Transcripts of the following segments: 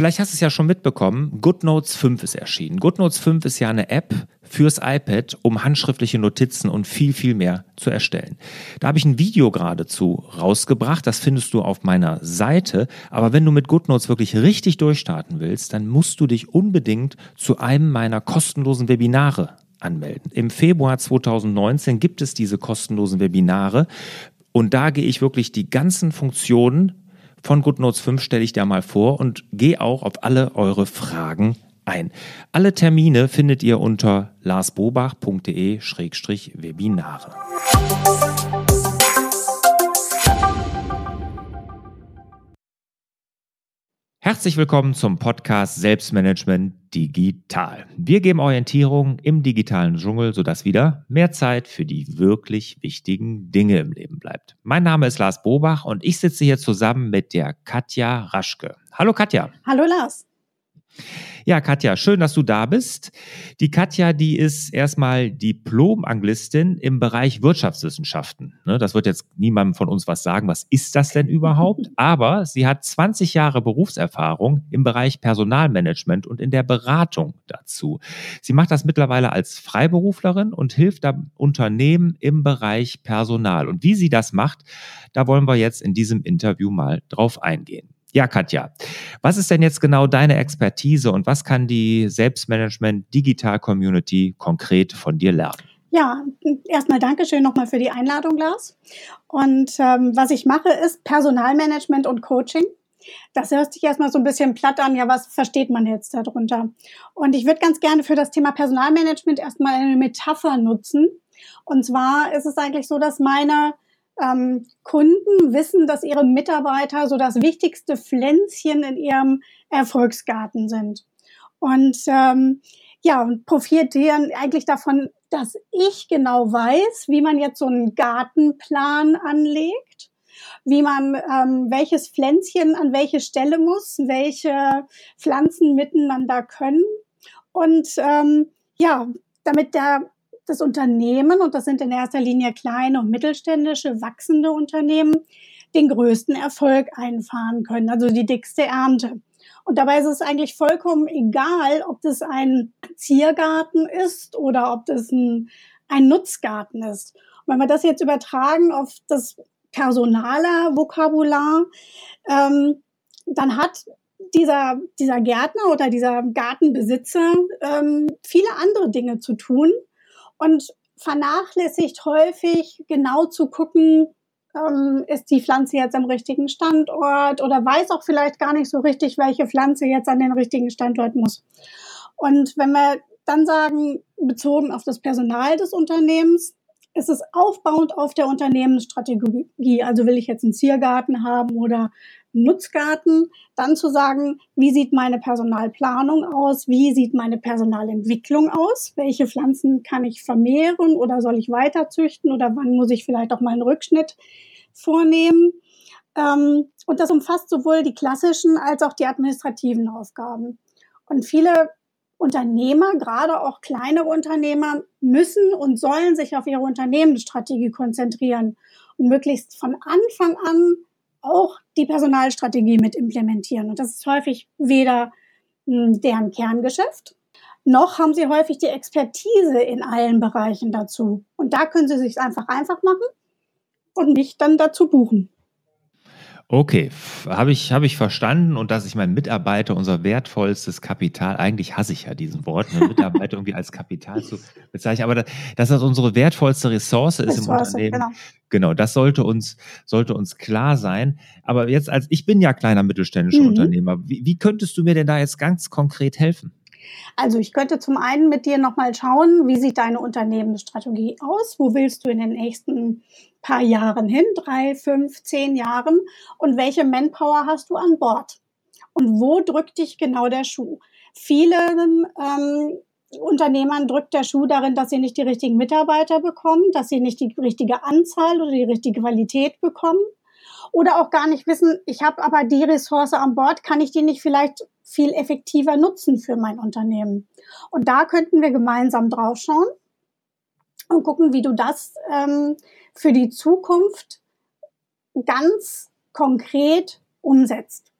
Vielleicht hast du es ja schon mitbekommen, GoodNotes 5 ist erschienen. GoodNotes 5 ist ja eine App fürs iPad, um handschriftliche Notizen und viel, viel mehr zu erstellen. Da habe ich ein Video geradezu rausgebracht, das findest du auf meiner Seite. Aber wenn du mit GoodNotes wirklich richtig durchstarten willst, dann musst du dich unbedingt zu einem meiner kostenlosen Webinare anmelden. Im Februar 2019 gibt es diese kostenlosen Webinare und da gehe ich wirklich die ganzen Funktionen von GoodNotes 5 stelle ich dir mal vor und gehe auch auf alle eure Fragen ein. Alle Termine findet ihr unter larsbobach.de-webinare. Herzlich willkommen zum Podcast Selbstmanagement Digital. Wir geben Orientierung im digitalen Dschungel, sodass wieder mehr Zeit für die wirklich wichtigen Dinge im Leben bleibt. Mein Name ist Lars Bobach und ich sitze hier zusammen mit der Katja Raschke. Hallo Katja. Hallo Lars. Ja, Katja, schön, dass du da bist. Die Katja, die ist erstmal Diplom-Anglistin im Bereich Wirtschaftswissenschaften. Ne, das wird jetzt niemandem von uns was sagen. Was ist das denn überhaupt? Aber sie hat 20 Jahre Berufserfahrung im Bereich Personalmanagement und in der Beratung dazu. Sie macht das mittlerweile als Freiberuflerin und hilft Unternehmen im Bereich Personal. Und wie sie das macht, da wollen wir jetzt in diesem Interview mal drauf eingehen. Ja, Katja, was ist denn jetzt genau deine Expertise und was kann die Selbstmanagement Digital Community konkret von dir lernen? Ja, erstmal Dankeschön nochmal für die Einladung, Lars. Und ähm, was ich mache, ist Personalmanagement und Coaching. Das hört sich erstmal so ein bisschen platt an. Ja, was versteht man jetzt darunter? Und ich würde ganz gerne für das Thema Personalmanagement erstmal eine Metapher nutzen. Und zwar ist es eigentlich so, dass meine ähm, Kunden wissen, dass ihre Mitarbeiter so das wichtigste Pflänzchen in ihrem Erfolgsgarten sind. Und ähm, ja, und profitieren eigentlich davon, dass ich genau weiß, wie man jetzt so einen Gartenplan anlegt, wie man ähm, welches Pflänzchen an welche Stelle muss, welche Pflanzen miteinander können. Und ähm, ja, damit der das Unternehmen, und das sind in erster Linie kleine und mittelständische, wachsende Unternehmen, den größten Erfolg einfahren können, also die dickste Ernte. Und dabei ist es eigentlich vollkommen egal, ob das ein Ziergarten ist oder ob das ein, ein Nutzgarten ist. Und wenn wir das jetzt übertragen auf das personale Vokabular, ähm, dann hat dieser, dieser Gärtner oder dieser Gartenbesitzer ähm, viele andere Dinge zu tun, und vernachlässigt häufig genau zu gucken, ähm, ist die Pflanze jetzt am richtigen Standort oder weiß auch vielleicht gar nicht so richtig, welche Pflanze jetzt an den richtigen Standort muss. Und wenn wir dann sagen, bezogen auf das Personal des Unternehmens, ist es aufbauend auf der Unternehmensstrategie. Also will ich jetzt einen Ziergarten haben oder Nutzgarten, dann zu sagen, wie sieht meine Personalplanung aus, wie sieht meine Personalentwicklung aus, welche Pflanzen kann ich vermehren oder soll ich weiter züchten oder wann muss ich vielleicht auch mal einen Rückschnitt vornehmen. Ähm, und das umfasst sowohl die klassischen als auch die administrativen Aufgaben. Und viele Unternehmer, gerade auch kleinere Unternehmer, müssen und sollen sich auf ihre Unternehmensstrategie konzentrieren und möglichst von Anfang an auch die Personalstrategie mit implementieren. Und das ist häufig weder hm, deren Kerngeschäft, noch haben sie häufig die Expertise in allen Bereichen dazu. Und da können sie sich einfach einfach machen und mich dann dazu buchen. Okay, habe ich, hab ich verstanden und dass ich meinen Mitarbeiter unser wertvollstes Kapital, eigentlich hasse ich ja diesen Wort, ne, Mitarbeiter irgendwie als Kapital zu bezeichnen, aber dass das unsere wertvollste Ressource ist Ressource, im Unternehmen. Genau. genau, das sollte uns, sollte uns klar sein. Aber jetzt als, ich bin ja kleiner mittelständischer mhm. Unternehmer, wie, wie könntest du mir denn da jetzt ganz konkret helfen? Also ich könnte zum einen mit dir nochmal schauen, wie sieht deine Unternehmensstrategie aus? Wo willst du in den nächsten paar Jahren hin? Drei, fünf, zehn Jahren? Und welche Manpower hast du an Bord? Und wo drückt dich genau der Schuh? Vielen ähm, Unternehmern drückt der Schuh darin, dass sie nicht die richtigen Mitarbeiter bekommen, dass sie nicht die richtige Anzahl oder die richtige Qualität bekommen oder auch gar nicht wissen, ich habe aber die Ressource an Bord, kann ich die nicht vielleicht viel effektiver nutzen für mein Unternehmen? Und da könnten wir gemeinsam draufschauen und gucken, wie du das ähm, für die Zukunft ganz konkret umsetzt.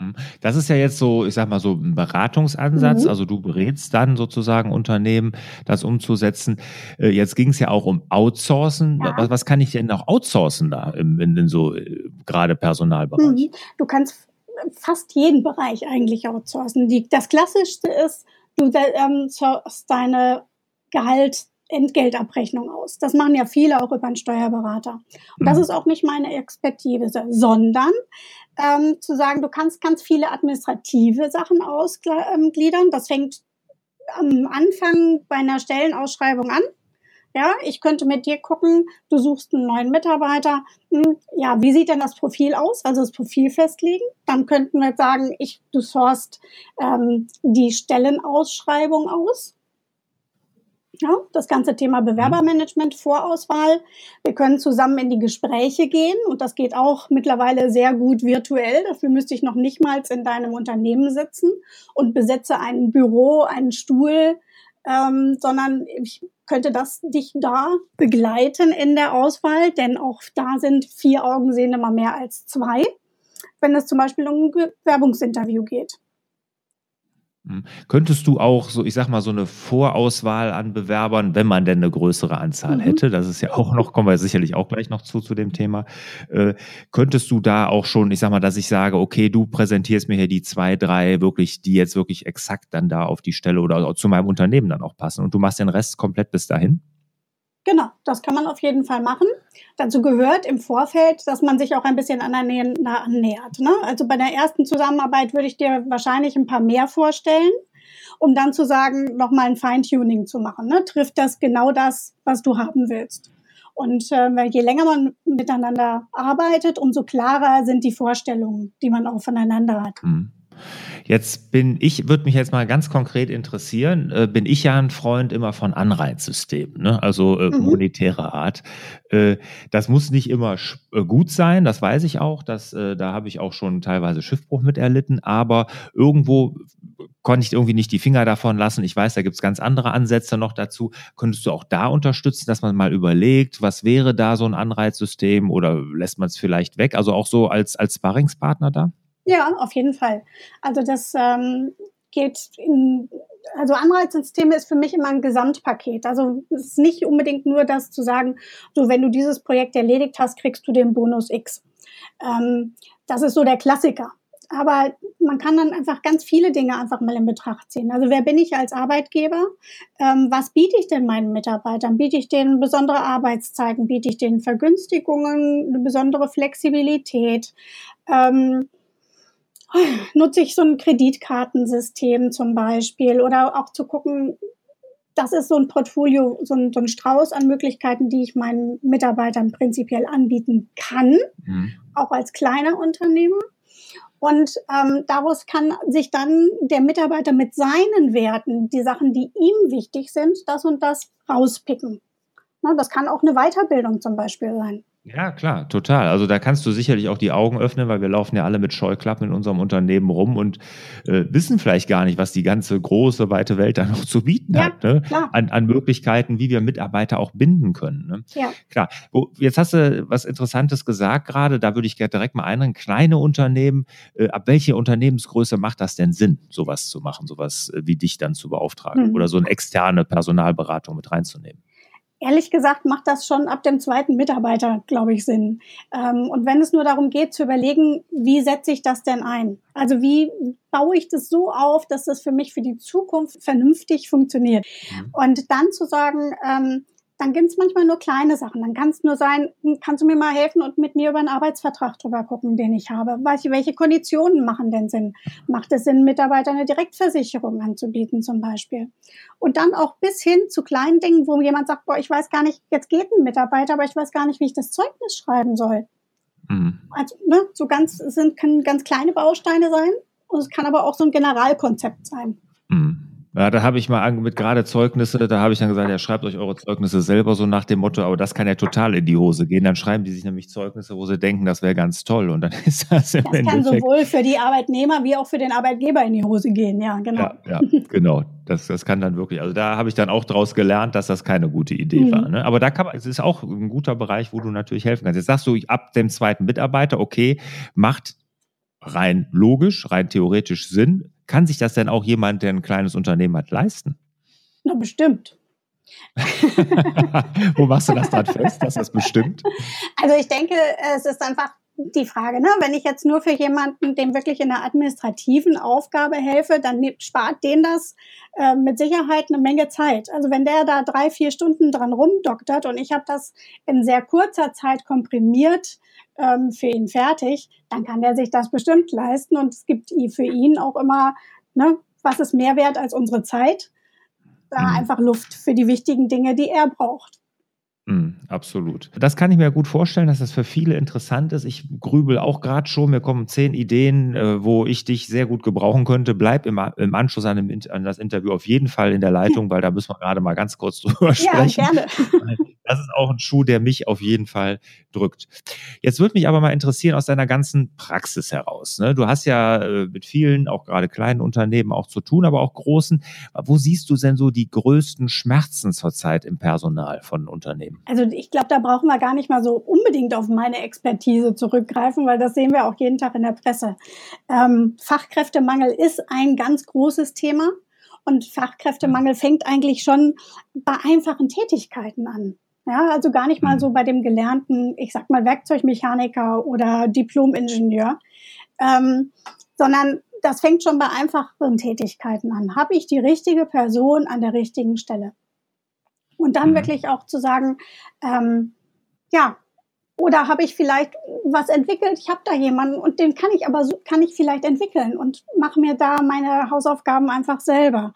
Mhm. Das ist ja jetzt so, ich sag mal so ein Beratungsansatz. Mhm. Also du berätst dann sozusagen Unternehmen, das umzusetzen. Äh, jetzt ging es ja auch um Outsourcen. Ja. Was, was, kann ich denn noch outsourcen da in, in, in so äh, gerade Personalbereich? Mhm. Du kannst fast jeden Bereich eigentlich outsourcen. Die, das Klassischste ist, du ähm, sourcest deine Gehalt Entgeltabrechnung aus. Das machen ja viele auch über einen Steuerberater. Und das mhm. ist auch nicht meine Expertise, sondern ähm, zu sagen, du kannst ganz viele administrative Sachen ausgliedern. Das fängt am Anfang bei einer Stellenausschreibung an. Ja, ich könnte mit dir gucken, du suchst einen neuen Mitarbeiter. Hm, ja, wie sieht denn das Profil aus? Also das Profil festlegen. Dann könnten wir sagen, ich, du sourst ähm, die Stellenausschreibung aus. Ja, das ganze Thema Bewerbermanagement, Vorauswahl. Wir können zusammen in die Gespräche gehen und das geht auch mittlerweile sehr gut virtuell. Dafür müsste ich noch nicht mal in deinem Unternehmen sitzen und besetze ein Büro, einen Stuhl, ähm, sondern ich könnte das dich da begleiten in der Auswahl, denn auch da sind vier Augen sehen immer mehr als zwei, wenn es zum Beispiel um ein Bewerbungsinterview geht. Hm. Könntest du auch so, ich sag mal, so eine Vorauswahl an Bewerbern, wenn man denn eine größere Anzahl mhm. hätte, das ist ja auch noch, kommen wir sicherlich auch gleich noch zu, zu dem Thema, äh, könntest du da auch schon, ich sag mal, dass ich sage, okay, du präsentierst mir hier die zwei, drei wirklich, die jetzt wirklich exakt dann da auf die Stelle oder zu meinem Unternehmen dann auch passen und du machst den Rest komplett bis dahin? Genau, das kann man auf jeden Fall machen. Dazu gehört im Vorfeld, dass man sich auch ein bisschen aneinander annähert. Ne? Also bei der ersten Zusammenarbeit würde ich dir wahrscheinlich ein paar mehr vorstellen, um dann zu sagen, nochmal ein Feintuning zu machen. Ne? Trifft das genau das, was du haben willst? Und äh, je länger man miteinander arbeitet, umso klarer sind die Vorstellungen, die man auch voneinander hat. Mhm. Jetzt bin ich, würde mich jetzt mal ganz konkret interessieren, äh, bin ich ja ein Freund immer von Anreizsystemen, ne? also äh, mhm. monetärer Art. Äh, das muss nicht immer äh, gut sein, das weiß ich auch, dass, äh, da habe ich auch schon teilweise Schiffbruch mit erlitten, aber irgendwo konnte ich irgendwie nicht die Finger davon lassen. Ich weiß, da gibt es ganz andere Ansätze noch dazu. Könntest du auch da unterstützen, dass man mal überlegt, was wäre da so ein Anreizsystem oder lässt man es vielleicht weg? Also auch so als, als Sparringspartner da? Ja, auf jeden Fall. Also das ähm, geht in, also Anreizsysteme ist für mich immer ein Gesamtpaket. Also es ist nicht unbedingt nur das zu sagen, so wenn du dieses Projekt erledigt hast, kriegst du den Bonus X. Ähm, das ist so der Klassiker. Aber man kann dann einfach ganz viele Dinge einfach mal in Betracht ziehen. Also wer bin ich als Arbeitgeber? Ähm, was biete ich denn meinen Mitarbeitern? Biete ich denen besondere Arbeitszeiten? Biete ich denen Vergünstigungen, eine besondere Flexibilität? Ähm, nutze ich so ein Kreditkartensystem zum Beispiel oder auch zu gucken, das ist so ein Portfolio, so ein, so ein Strauß an Möglichkeiten, die ich meinen Mitarbeitern prinzipiell anbieten kann, mhm. auch als kleiner Unternehmer. Und ähm, daraus kann sich dann der Mitarbeiter mit seinen Werten, die Sachen, die ihm wichtig sind, das und das rauspicken. Na, das kann auch eine Weiterbildung zum Beispiel sein. Ja, klar, total. Also da kannst du sicherlich auch die Augen öffnen, weil wir laufen ja alle mit Scheuklappen in unserem Unternehmen rum und äh, wissen vielleicht gar nicht, was die ganze große, weite Welt da noch zu bieten ja, hat. Ne? An, an Möglichkeiten, wie wir Mitarbeiter auch binden können. Ne? Ja. Klar. Wo, jetzt hast du was Interessantes gesagt gerade, da würde ich gerne direkt mal einrennen. Kleine Unternehmen, äh, ab welcher Unternehmensgröße macht das denn Sinn, sowas zu machen, sowas äh, wie dich dann zu beauftragen mhm. oder so eine externe Personalberatung mit reinzunehmen? Ehrlich gesagt macht das schon ab dem zweiten Mitarbeiter, glaube ich, Sinn. Ähm, und wenn es nur darum geht zu überlegen, wie setze ich das denn ein? Also wie baue ich das so auf, dass das für mich für die Zukunft vernünftig funktioniert? Mhm. Und dann zu sagen, ähm, dann gibt es manchmal nur kleine Sachen. Dann kann es nur sein, hm, kannst du mir mal helfen und mit mir über einen Arbeitsvertrag drüber gucken, den ich habe. Welche, welche Konditionen machen denn Sinn? Macht es Sinn, Mitarbeitern eine Direktversicherung anzubieten zum Beispiel? Und dann auch bis hin zu kleinen Dingen, wo jemand sagt, boah, ich weiß gar nicht, jetzt geht ein Mitarbeiter, aber ich weiß gar nicht, wie ich das Zeugnis schreiben soll. Mhm. Also, ne, so ganz, sind, können ganz kleine Bausteine sein. Und es kann aber auch so ein Generalkonzept sein. Mhm. Ja, da habe ich mal mit gerade Zeugnisse, da habe ich dann gesagt, ja, schreibt euch eure Zeugnisse selber so nach dem Motto, aber das kann ja total in die Hose gehen. Dann schreiben die sich nämlich Zeugnisse, wo sie denken, das wäre ganz toll. Und dann ist das im Das Endeffekt kann sowohl für die Arbeitnehmer wie auch für den Arbeitgeber in die Hose gehen, ja, genau. Ja, ja genau. Das, das kann dann wirklich, also da habe ich dann auch daraus gelernt, dass das keine gute Idee mhm. war. Ne? Aber da kann man, es ist auch ein guter Bereich, wo du natürlich helfen kannst. Jetzt sagst du, ab dem zweiten Mitarbeiter, okay, macht rein logisch, rein theoretisch Sinn. Kann sich das denn auch jemand, der ein kleines Unternehmen hat, leisten? Na, bestimmt. Wo machst du das dann fest, dass das bestimmt? Also ich denke, es ist einfach die Frage, ne? wenn ich jetzt nur für jemanden, dem wirklich in der administrativen Aufgabe helfe, dann spart den das äh, mit Sicherheit eine Menge Zeit. Also wenn der da drei, vier Stunden dran rumdoktert und ich habe das in sehr kurzer Zeit komprimiert ähm, für ihn fertig, dann kann der sich das bestimmt leisten und es gibt für ihn auch immer, ne, was ist mehr wert als unsere Zeit? Da mhm. einfach Luft für die wichtigen Dinge, die er braucht. Mm, absolut. Das kann ich mir gut vorstellen, dass das für viele interessant ist. Ich grübel auch gerade schon. Mir kommen zehn Ideen, äh, wo ich dich sehr gut gebrauchen könnte. Bleib im, im Anschluss an, dem, an, das Interview auf jeden Fall in der Leitung, weil da müssen wir gerade mal ganz kurz drüber sprechen. Ja, gerne. Das ist auch ein Schuh, der mich auf jeden Fall drückt. Jetzt würde mich aber mal interessieren aus deiner ganzen Praxis heraus. Ne? Du hast ja äh, mit vielen, auch gerade kleinen Unternehmen auch zu tun, aber auch großen. Wo siehst du denn so die größten Schmerzen zurzeit im Personal von Unternehmen? Also ich glaube, da brauchen wir gar nicht mal so unbedingt auf meine Expertise zurückgreifen, weil das sehen wir auch jeden Tag in der Presse. Ähm, Fachkräftemangel ist ein ganz großes Thema und Fachkräftemangel fängt eigentlich schon bei einfachen Tätigkeiten an. Ja, also gar nicht mal so bei dem gelernten, ich sag mal Werkzeugmechaniker oder Diplomingenieur, ähm, sondern das fängt schon bei einfachen Tätigkeiten an. Habe ich die richtige Person an der richtigen Stelle? Und dann mhm. wirklich auch zu sagen, ähm, ja, oder habe ich vielleicht was entwickelt? Ich habe da jemanden und den kann ich aber kann ich vielleicht entwickeln und mache mir da meine Hausaufgaben einfach selber.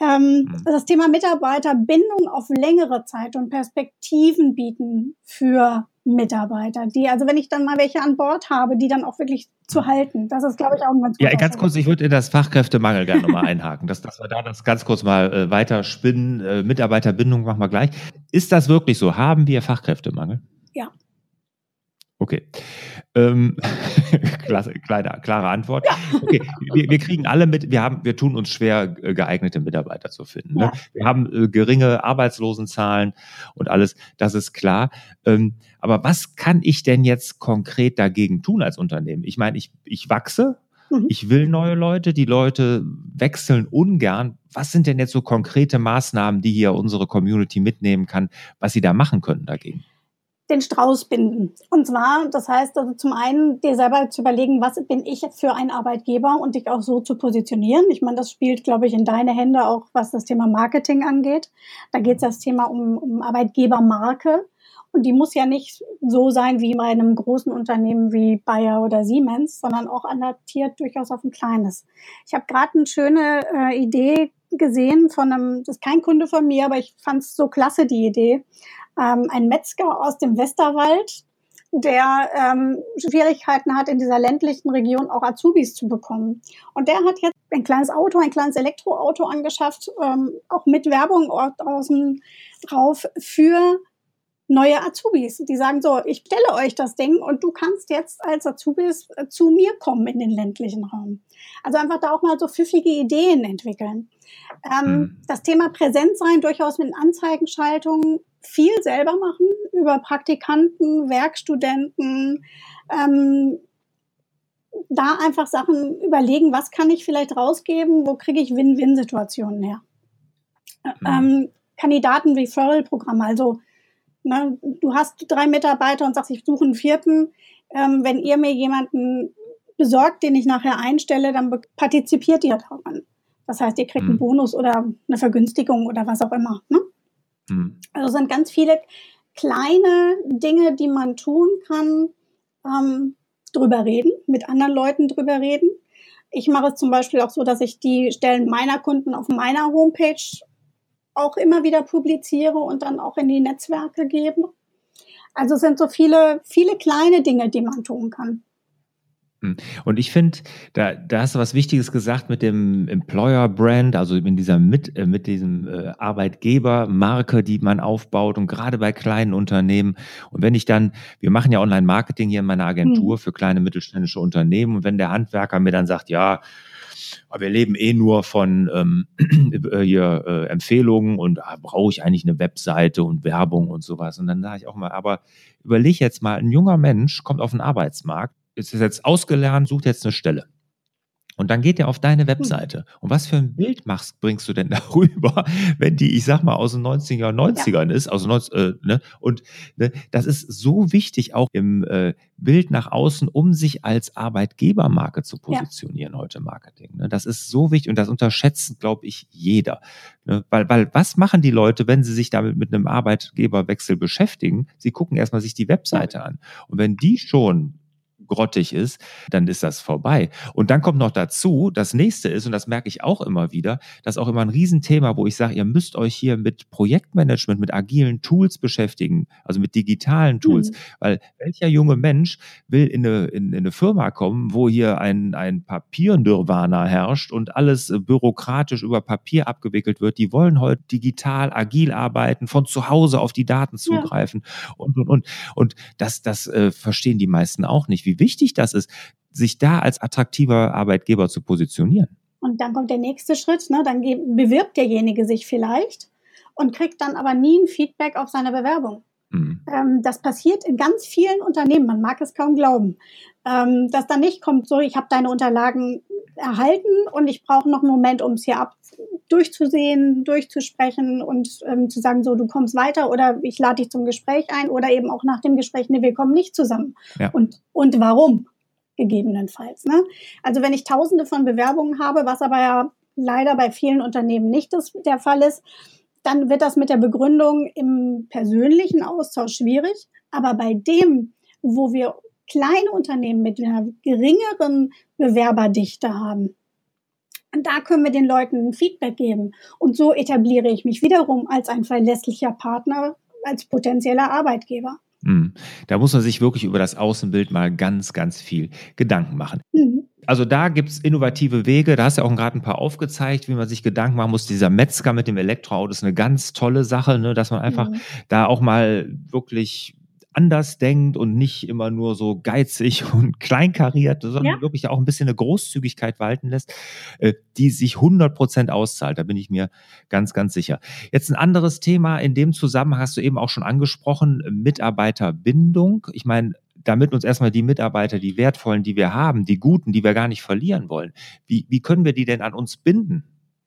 Ähm, mhm. Das Thema Mitarbeiterbindung auf längere Zeit und Perspektiven bieten für Mitarbeiter, die, also wenn ich dann mal welche an Bord habe, die dann auch wirklich zu halten. Das ist, glaube ich, auch ein ganz Ja, ganz kurz, ich würde in das Fachkräftemangel gerne nochmal einhaken, dass, dass wir da das ganz kurz mal äh, weiter spinnen. Äh, Mitarbeiterbindung machen wir gleich. Ist das wirklich so? Haben wir Fachkräftemangel? Ja. Okay. Ähm, klasse, kleine, klare Antwort. Okay, wir, wir, kriegen alle mit, wir haben, wir tun uns schwer, äh, geeignete Mitarbeiter zu finden. Ne? Wir haben äh, geringe Arbeitslosenzahlen und alles, das ist klar. Ähm, aber was kann ich denn jetzt konkret dagegen tun als Unternehmen? Ich meine, ich, ich wachse, mhm. ich will neue Leute, die Leute wechseln ungern. Was sind denn jetzt so konkrete Maßnahmen, die hier unsere Community mitnehmen kann, was sie da machen können dagegen? Den Strauß binden. Und zwar, das heißt also zum einen, dir selber zu überlegen, was bin ich für ein Arbeitgeber und dich auch so zu positionieren. Ich meine, das spielt, glaube ich, in deine Hände auch, was das Thema Marketing angeht. Da geht es das Thema um, um Arbeitgebermarke. Und die muss ja nicht so sein wie bei einem großen Unternehmen wie Bayer oder Siemens, sondern auch adaptiert durchaus auf ein kleines. Ich habe gerade eine schöne äh, Idee gesehen von einem, das ist kein Kunde von mir, aber ich fand es so klasse, die Idee ähm, ein Metzger aus dem Westerwald, der ähm, Schwierigkeiten hat, in dieser ländlichen Region auch Azubis zu bekommen. Und der hat jetzt ein kleines Auto, ein kleines Elektroauto angeschafft, ähm, auch mit Werbung draußen drauf für neue Azubis. Die sagen so, ich stelle euch das Ding und du kannst jetzt als Azubis äh, zu mir kommen in den ländlichen Raum. Also einfach da auch mal so pfiffige Ideen entwickeln. Ähm, hm. Das Thema Präsenz sein, durchaus mit Anzeigenschaltungen, viel selber machen über Praktikanten, Werkstudenten, ähm, da einfach Sachen überlegen, was kann ich vielleicht rausgeben, wo kriege ich Win-Win-Situationen her. Mhm. Ähm, Kandidaten-Referral-Programm, also ne, du hast drei Mitarbeiter und sagst, ich suche einen vierten. Ähm, wenn ihr mir jemanden besorgt, den ich nachher einstelle, dann partizipiert ihr daran. Das heißt, ihr kriegt mhm. einen Bonus oder eine Vergünstigung oder was auch immer. Ne? Mhm. Also sind ganz viele kleine Dinge, die man tun kann, ähm, drüber reden, mit anderen Leuten drüber reden. Ich mache es zum Beispiel auch so, dass ich die Stellen meiner Kunden auf meiner Homepage auch immer wieder publiziere und dann auch in die Netzwerke gebe. Also es sind so viele, viele kleine Dinge, die man tun kann. Hm. Und ich finde, da, da hast du was Wichtiges gesagt mit dem Employer Brand, also in dieser mit, äh, mit diesem äh, Arbeitgebermarke, die man aufbaut und gerade bei kleinen Unternehmen. Und wenn ich dann, wir machen ja Online-Marketing hier in meiner Agentur mhm. für kleine mittelständische Unternehmen. Und wenn der Handwerker mir dann sagt, ja, wir leben eh nur von ähm, äh, hier, äh, Empfehlungen und ah, brauche ich eigentlich eine Webseite und Werbung und sowas. Und dann sage ich auch mal, aber überleg jetzt mal, ein junger Mensch kommt auf den Arbeitsmarkt, ist jetzt ausgelernt, sucht jetzt eine Stelle. Und dann geht er auf deine hm. Webseite. Und was für ein Bild machst, bringst du denn darüber, wenn die, ich sag mal, aus den 90er, 90ern ja. ist, aus 90, äh, ne? Und ne, das ist so wichtig auch im äh, Bild nach außen, um sich als Arbeitgebermarke zu positionieren ja. heute im Marketing. Ne? Das ist so wichtig und das unterschätzt, glaube ich, jeder. Ne? Weil, weil was machen die Leute, wenn sie sich damit mit einem Arbeitgeberwechsel beschäftigen? Sie gucken erstmal sich die Webseite ja. an. Und wenn die schon grottig ist, dann ist das vorbei. Und dann kommt noch dazu, das nächste ist, und das merke ich auch immer wieder, das ist auch immer ein Riesenthema, wo ich sage, ihr müsst euch hier mit Projektmanagement, mit agilen Tools beschäftigen, also mit digitalen Tools. Mhm. Weil welcher junge Mensch will in eine, in, in eine Firma kommen, wo hier ein, ein Papiernirvana herrscht und alles bürokratisch über Papier abgewickelt wird? Die wollen heute digital, agil arbeiten, von zu Hause auf die Daten zugreifen ja. und, und, und. Und das, das äh, verstehen die meisten auch nicht, wie wichtig das ist, sich da als attraktiver Arbeitgeber zu positionieren. Und dann kommt der nächste Schritt, ne? dann bewirbt derjenige sich vielleicht und kriegt dann aber nie ein Feedback auf seine Bewerbung. Mhm. Ähm, das passiert in ganz vielen Unternehmen, man mag es kaum glauben, ähm, dass dann nicht kommt, so, ich habe deine Unterlagen erhalten und ich brauche noch einen Moment, um es hier ab durchzusehen, durchzusprechen und ähm, zu sagen, so, du kommst weiter oder ich lade dich zum Gespräch ein oder eben auch nach dem Gespräch, nee, wir kommen nicht zusammen. Ja. Und, und warum? Gegebenenfalls. Ne? Also wenn ich tausende von Bewerbungen habe, was aber ja leider bei vielen Unternehmen nicht das, der Fall ist, dann wird das mit der Begründung im persönlichen Austausch schwierig. Aber bei dem, wo wir kleine Unternehmen mit einer geringeren Bewerberdichte haben, da können wir den Leuten Feedback geben. Und so etabliere ich mich wiederum als ein verlässlicher Partner, als potenzieller Arbeitgeber. Hm. Da muss man sich wirklich über das Außenbild mal ganz, ganz viel Gedanken machen. Mhm. Also da gibt es innovative Wege, da hast du ja auch gerade ein paar aufgezeigt, wie man sich Gedanken machen muss. Dieser Metzger mit dem Elektroauto ist eine ganz tolle Sache, ne? dass man einfach mhm. da auch mal wirklich anders denkt und nicht immer nur so geizig und kleinkariert, sondern ja. wirklich auch ein bisschen eine Großzügigkeit walten lässt, äh, die sich 100 Prozent auszahlt. Da bin ich mir ganz, ganz sicher. Jetzt ein anderes Thema in dem Zusammenhang hast du eben auch schon angesprochen, Mitarbeiterbindung. Ich meine, damit uns erstmal die Mitarbeiter, die wertvollen, die wir haben, die guten, die wir gar nicht verlieren wollen, wie, wie können wir die denn an uns binden?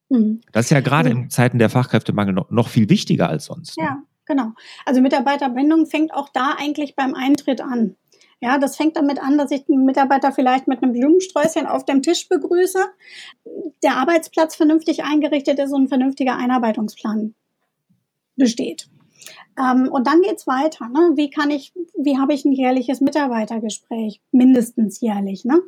Mhm. Das ist ja gerade in Zeiten der Fachkräftemangel noch, noch viel wichtiger als sonst. Ne? Ja, Genau. Also Mitarbeiterbindung fängt auch da eigentlich beim Eintritt an. Ja, das fängt damit an, dass ich den Mitarbeiter vielleicht mit einem Blumensträußchen auf dem Tisch begrüße, der Arbeitsplatz vernünftig eingerichtet ist und ein vernünftiger Einarbeitungsplan besteht. Ähm, und dann geht's weiter. Ne? Wie kann ich, wie habe ich ein jährliches Mitarbeitergespräch? Mindestens jährlich. Ne?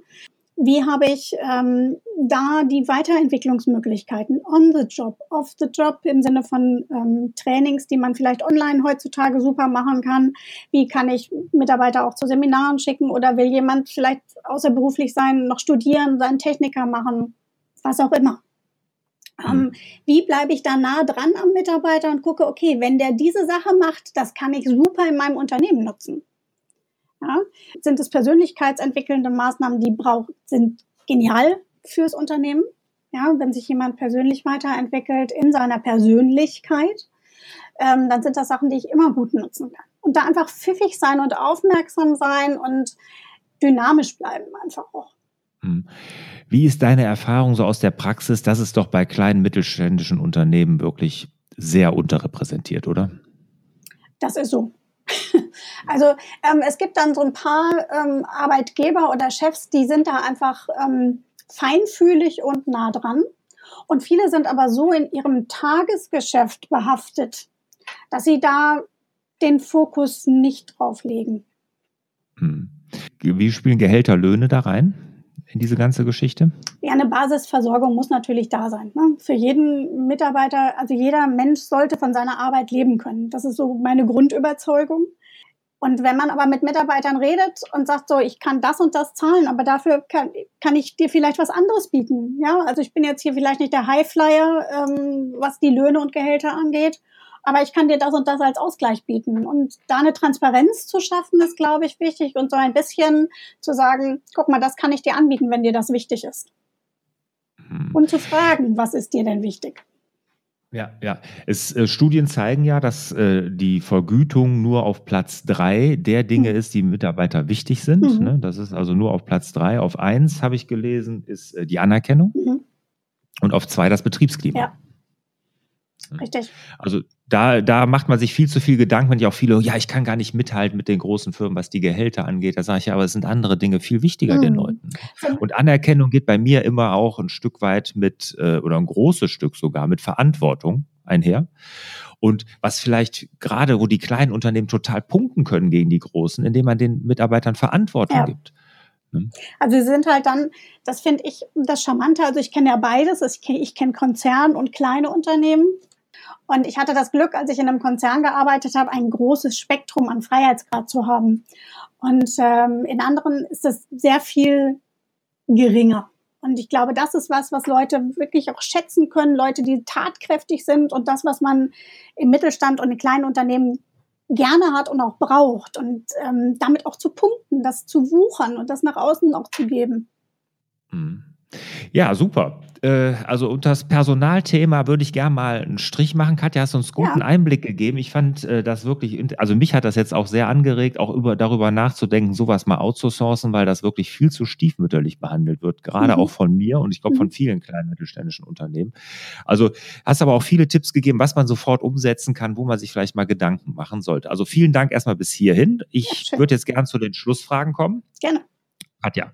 Wie habe ich ähm, da die Weiterentwicklungsmöglichkeiten on the job, off the job im Sinne von ähm, Trainings, die man vielleicht online heutzutage super machen kann. Wie kann ich Mitarbeiter auch zu Seminaren schicken oder will jemand vielleicht außerberuflich sein, noch studieren, seinen Techniker machen, was auch immer. Ähm, mhm. wie bleibe ich da nah dran am Mitarbeiter und gucke, okay, wenn der diese Sache macht, das kann ich super in meinem Unternehmen nutzen. Ja? Sind es persönlichkeitsentwickelnde Maßnahmen, die braucht, sind genial fürs Unternehmen. Ja, wenn sich jemand persönlich weiterentwickelt in seiner Persönlichkeit, ähm, dann sind das Sachen, die ich immer gut nutzen kann. Und da einfach pfiffig sein und aufmerksam sein und dynamisch bleiben einfach auch. Hm. Wie ist deine Erfahrung so aus der Praxis? Das ist doch bei kleinen mittelständischen Unternehmen wirklich sehr unterrepräsentiert, oder? Das ist so. Also ähm, es gibt dann so ein paar ähm, Arbeitgeber oder Chefs, die sind da einfach ähm, feinfühlig und nah dran. Und viele sind aber so in ihrem Tagesgeschäft behaftet, dass sie da den Fokus nicht drauf legen. Hm. Wie spielen Gehälter, Löhne da rein? In diese ganze Geschichte? Ja, eine Basisversorgung muss natürlich da sein. Ne? Für jeden Mitarbeiter, also jeder Mensch sollte von seiner Arbeit leben können. Das ist so meine Grundüberzeugung. Und wenn man aber mit Mitarbeitern redet und sagt so, ich kann das und das zahlen, aber dafür kann, kann ich dir vielleicht was anderes bieten. Ja, also ich bin jetzt hier vielleicht nicht der Highflyer, ähm, was die Löhne und Gehälter angeht, aber ich kann dir das und das als Ausgleich bieten. Und da eine Transparenz zu schaffen, ist, glaube ich, wichtig und so ein bisschen zu sagen, guck mal, das kann ich dir anbieten, wenn dir das wichtig ist. Hm. Und zu fragen, was ist dir denn wichtig? Ja, ja. Es, äh, Studien zeigen ja, dass äh, die Vergütung nur auf Platz drei der Dinge mhm. ist, die Mitarbeiter wichtig sind. Mhm. Ne? Das ist also nur auf Platz drei. Auf eins habe ich gelesen, ist äh, die Anerkennung mhm. und auf zwei das Betriebsklima. Ja. Richtig. Also da, da macht man sich viel zu viel Gedanken, wenn ich auch viele, ja, ich kann gar nicht mithalten mit den großen Firmen, was die Gehälter angeht. Da sage ich ja, aber es sind andere Dinge viel wichtiger mhm. den Leuten. Und Anerkennung geht bei mir immer auch ein Stück weit mit, äh, oder ein großes Stück sogar, mit Verantwortung einher. Und was vielleicht gerade, wo die kleinen Unternehmen total punkten können gegen die großen, indem man den Mitarbeitern Verantwortung ja. gibt. Ne? Also sie sind halt dann, das finde ich das Charmante, also ich kenne ja beides, ich kenne kenn Konzern und kleine Unternehmen und ich hatte das Glück, als ich in einem Konzern gearbeitet habe, ein großes Spektrum an Freiheitsgrad zu haben. Und ähm, in anderen ist es sehr viel geringer. Und ich glaube, das ist was, was Leute wirklich auch schätzen können, Leute, die tatkräftig sind und das, was man im Mittelstand und in kleinen Unternehmen gerne hat und auch braucht und ähm, damit auch zu punkten, das zu wuchern und das nach außen auch zu geben. Mhm. Ja, super. Äh, also unter das Personalthema würde ich gerne mal einen Strich machen. Katja, hast uns guten ja. Einblick gegeben. Ich fand äh, das wirklich, also mich hat das jetzt auch sehr angeregt, auch über, darüber nachzudenken, sowas mal outzusourcen, weil das wirklich viel zu stiefmütterlich behandelt wird, gerade mhm. auch von mir und ich glaube von mhm. vielen kleinen mittelständischen Unternehmen. Also hast aber auch viele Tipps gegeben, was man sofort umsetzen kann, wo man sich vielleicht mal Gedanken machen sollte. Also vielen Dank erstmal bis hierhin. Ich ja, würde jetzt gerne zu den Schlussfragen kommen. Gerne. Katja.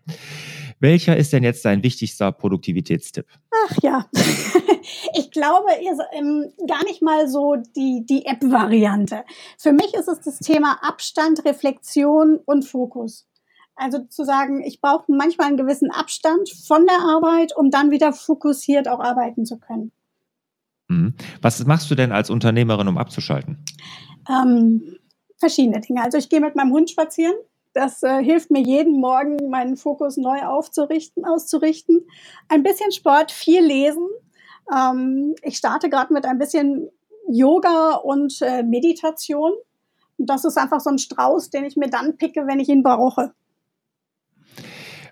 Welcher ist denn jetzt dein wichtigster Produktivitätstipp? Ach ja, ich glaube ähm, gar nicht mal so die, die App-Variante. Für mich ist es das Thema Abstand, Reflexion und Fokus. Also zu sagen, ich brauche manchmal einen gewissen Abstand von der Arbeit, um dann wieder fokussiert auch arbeiten zu können. Mhm. Was machst du denn als Unternehmerin, um abzuschalten? Ähm, verschiedene Dinge. Also ich gehe mit meinem Hund spazieren. Das äh, hilft mir jeden Morgen, meinen Fokus neu aufzurichten, auszurichten. Ein bisschen Sport, viel lesen. Ähm, ich starte gerade mit ein bisschen Yoga und äh, Meditation. Und das ist einfach so ein Strauß, den ich mir dann picke, wenn ich ihn brauche.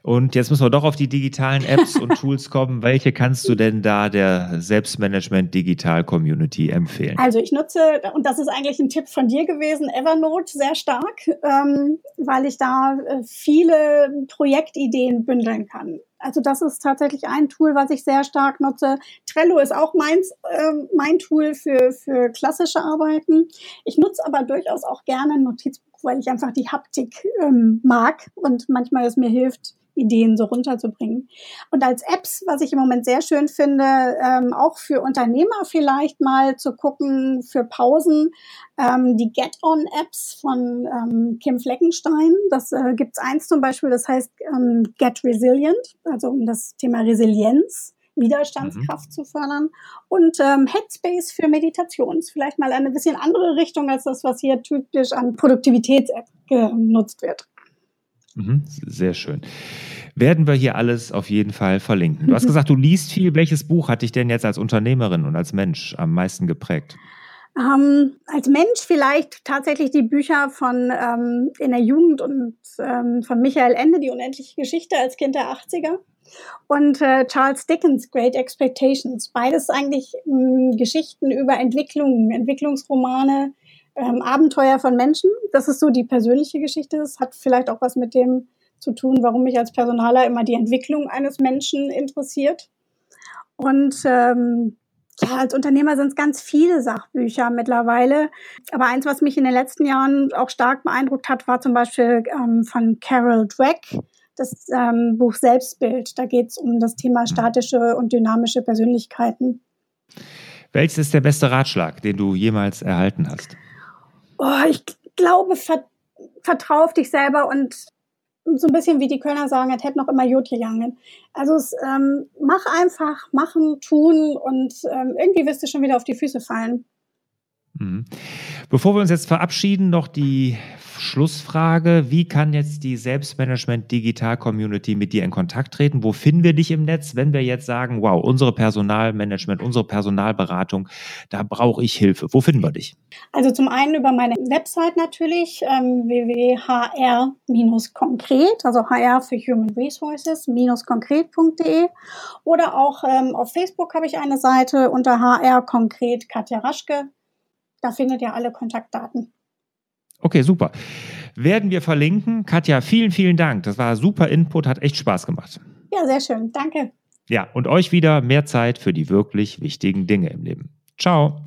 Und jetzt müssen wir doch auf die digitalen Apps und Tools kommen. Welche kannst du denn da der Selbstmanagement Digital Community empfehlen? Also ich nutze, und das ist eigentlich ein Tipp von dir gewesen, Evernote sehr stark, ähm, weil ich da äh, viele Projektideen bündeln kann. Also das ist tatsächlich ein Tool, was ich sehr stark nutze. Trello ist auch meins, äh, mein Tool für, für klassische Arbeiten. Ich nutze aber durchaus auch gerne ein Notizbuch, weil ich einfach die Haptik ähm, mag und manchmal es mir hilft, Ideen so runterzubringen. Und als Apps, was ich im Moment sehr schön finde, ähm, auch für Unternehmer vielleicht mal zu gucken, für Pausen, ähm, die Get-On-Apps von ähm, Kim Fleckenstein. Das äh, gibt's eins zum Beispiel, das heißt ähm, Get Resilient, also um das Thema Resilienz. Widerstandskraft mhm. zu fördern und ähm, Headspace für Meditations. Vielleicht mal eine bisschen andere Richtung als das, was hier typisch an Produktivitäts-App genutzt wird. Mhm, sehr schön. Werden wir hier alles auf jeden Fall verlinken. Du hast gesagt, du liest viel. Welches Buch hat dich denn jetzt als Unternehmerin und als Mensch am meisten geprägt? Ähm, als Mensch vielleicht tatsächlich die Bücher von ähm, in der Jugend und ähm, von Michael Ende, die unendliche Geschichte als Kind der 80er. Und äh, Charles Dickens, Great Expectations. Beides eigentlich mh, Geschichten über Entwicklungen, Entwicklungsromane, ähm, Abenteuer von Menschen. Das ist so die persönliche Geschichte. Das hat vielleicht auch was mit dem zu tun, warum mich als Personaler immer die Entwicklung eines Menschen interessiert. Und ähm, ja, als Unternehmer sind es ganz viele Sachbücher mittlerweile. Aber eins, was mich in den letzten Jahren auch stark beeindruckt hat, war zum Beispiel ähm, von Carol Dweck, das ähm, Buch Selbstbild. Da geht es um das Thema statische und dynamische Persönlichkeiten. Welches ist der beste Ratschlag, den du jemals erhalten hast? Oh, ich glaube, ver, vertrau auf dich selber und so ein bisschen wie die Kölner sagen, es hätte noch immer Jod gegangen. Also es, ähm, mach einfach, machen, tun und ähm, irgendwie wirst du schon wieder auf die Füße fallen. Mhm. Bevor wir uns jetzt verabschieden, noch die Schlussfrage. Wie kann jetzt die Selbstmanagement Digital Community mit dir in Kontakt treten? Wo finden wir dich im Netz, wenn wir jetzt sagen, wow, unsere Personalmanagement, unsere Personalberatung, da brauche ich Hilfe. Wo finden wir dich? Also zum einen über meine Website natürlich, ähm, www.hr-konkret, also HR für Human Resources, konkret.de oder auch ähm, auf Facebook habe ich eine Seite unter HR konkret Katja Raschke. Da findet ihr alle Kontaktdaten. Okay, super. Werden wir verlinken. Katja, vielen, vielen Dank. Das war super Input, hat echt Spaß gemacht. Ja, sehr schön. Danke. Ja, und euch wieder mehr Zeit für die wirklich wichtigen Dinge im Leben. Ciao.